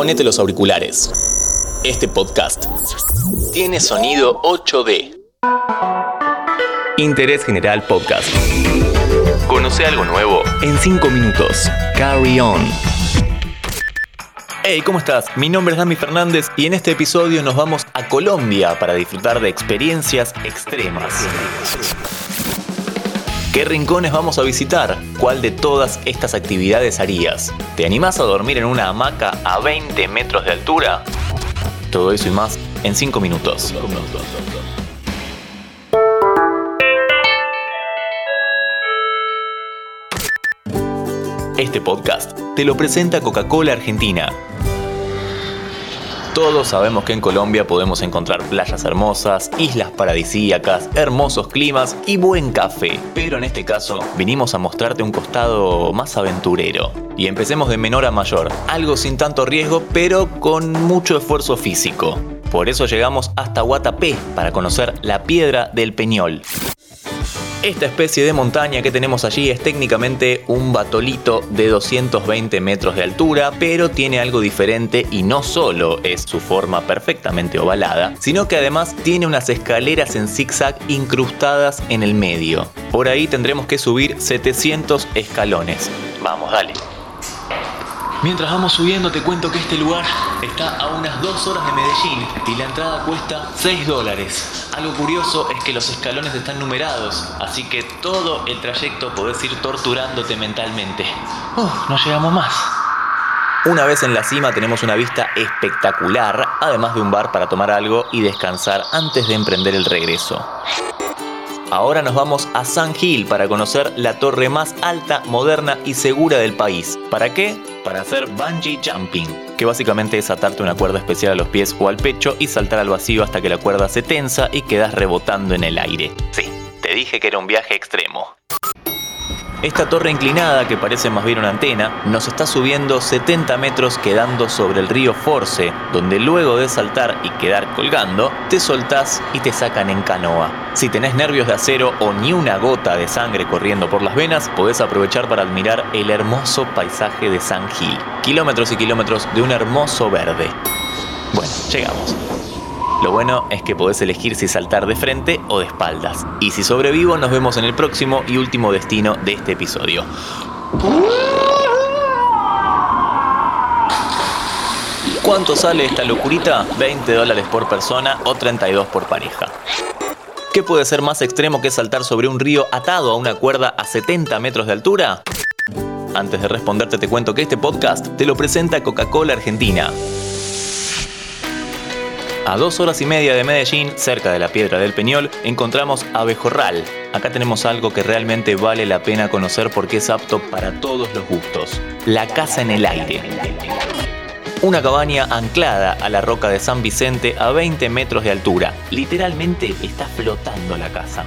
ponete los auriculares. Este podcast tiene sonido 8D. Interés General Podcast. Conoce algo nuevo en 5 minutos. Carry on. Hey, ¿cómo estás? Mi nombre es Dami Fernández y en este episodio nos vamos a Colombia para disfrutar de experiencias extremas. ¿Qué rincones vamos a visitar? ¿Cuál de todas estas actividades harías? ¿Te animás a dormir en una hamaca a 20 metros de altura? Todo eso y más en 5 minutos. Este podcast te lo presenta Coca-Cola Argentina todos sabemos que en Colombia podemos encontrar playas hermosas, islas paradisíacas, hermosos climas y buen café. Pero en este caso, vinimos a mostrarte un costado más aventurero. Y empecemos de menor a mayor, algo sin tanto riesgo, pero con mucho esfuerzo físico. Por eso llegamos hasta Guatapé para conocer la piedra del Peñol. Esta especie de montaña que tenemos allí es técnicamente un batolito de 220 metros de altura, pero tiene algo diferente y no solo es su forma perfectamente ovalada, sino que además tiene unas escaleras en zigzag incrustadas en el medio. Por ahí tendremos que subir 700 escalones. Vamos, dale. Mientras vamos subiendo te cuento que este lugar está a unas 2 horas de Medellín y la entrada cuesta 6 dólares. Algo curioso es que los escalones están numerados, así que todo el trayecto podés ir torturándote mentalmente. no llegamos más. Una vez en la cima tenemos una vista espectacular, además de un bar para tomar algo y descansar antes de emprender el regreso. Ahora nos vamos a San Gil para conocer la torre más alta, moderna y segura del país. ¿Para qué? Para hacer bungee jumping, que básicamente es atarte una cuerda especial a los pies o al pecho y saltar al vacío hasta que la cuerda se tensa y quedas rebotando en el aire. Sí, te dije que era un viaje extremo. Esta torre inclinada, que parece más bien una antena, nos está subiendo 70 metros quedando sobre el río Force, donde luego de saltar y quedar colgando, te soltás y te sacan en canoa. Si tenés nervios de acero o ni una gota de sangre corriendo por las venas, podés aprovechar para admirar el hermoso paisaje de San Gil. Kilómetros y kilómetros de un hermoso verde. Bueno, llegamos. Lo bueno es que podés elegir si saltar de frente o de espaldas. Y si sobrevivo, nos vemos en el próximo y último destino de este episodio. ¿Cuánto sale esta locurita? 20 dólares por persona o 32 por pareja. ¿Qué puede ser más extremo que saltar sobre un río atado a una cuerda a 70 metros de altura? Antes de responderte te cuento que este podcast te lo presenta Coca-Cola Argentina. A dos horas y media de Medellín, cerca de la Piedra del Peñol, encontramos Abejorral. Acá tenemos algo que realmente vale la pena conocer porque es apto para todos los gustos. La casa en el aire una cabaña anclada a la roca de San Vicente a 20 metros de altura. Literalmente está flotando la casa.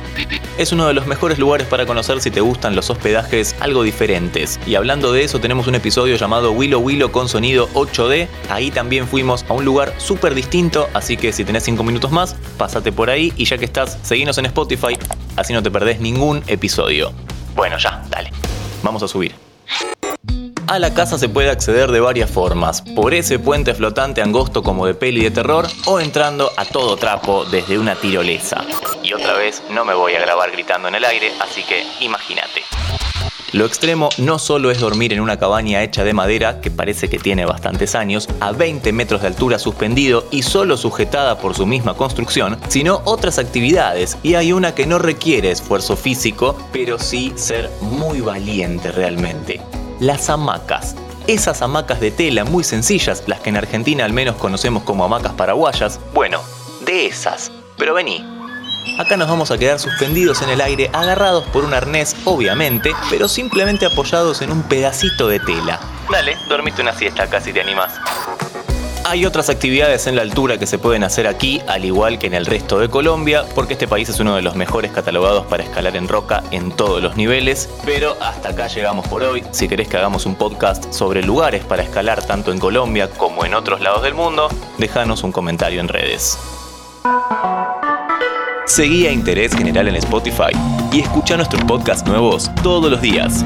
Es uno de los mejores lugares para conocer si te gustan los hospedajes algo diferentes. Y hablando de eso, tenemos un episodio llamado Willow Willow con sonido 8D. Ahí también fuimos a un lugar súper distinto, así que si tenés 5 minutos más, pásate por ahí y ya que estás, seguinos en Spotify, así no te perdés ningún episodio. Bueno, ya, dale. Vamos a subir. A la casa se puede acceder de varias formas, por ese puente flotante angosto como de peli de terror o entrando a todo trapo desde una tirolesa. Y otra vez no me voy a grabar gritando en el aire, así que imagínate. Lo extremo no solo es dormir en una cabaña hecha de madera, que parece que tiene bastantes años, a 20 metros de altura suspendido y solo sujetada por su misma construcción, sino otras actividades, y hay una que no requiere esfuerzo físico, pero sí ser muy valiente realmente las hamacas. Esas hamacas de tela muy sencillas, las que en Argentina al menos conocemos como hamacas paraguayas, bueno, de esas. Pero vení, Acá nos vamos a quedar suspendidos en el aire, agarrados por un arnés, obviamente, pero simplemente apoyados en un pedacito de tela. Dale, dormiste una siesta acá si te animás. Hay otras actividades en la altura que se pueden hacer aquí, al igual que en el resto de Colombia, porque este país es uno de los mejores catalogados para escalar en roca en todos los niveles. Pero hasta acá llegamos por hoy. Si querés que hagamos un podcast sobre lugares para escalar tanto en Colombia como en otros lados del mundo, déjanos un comentario en redes. Seguí a Interés General en Spotify y escucha nuestros podcasts nuevos todos los días.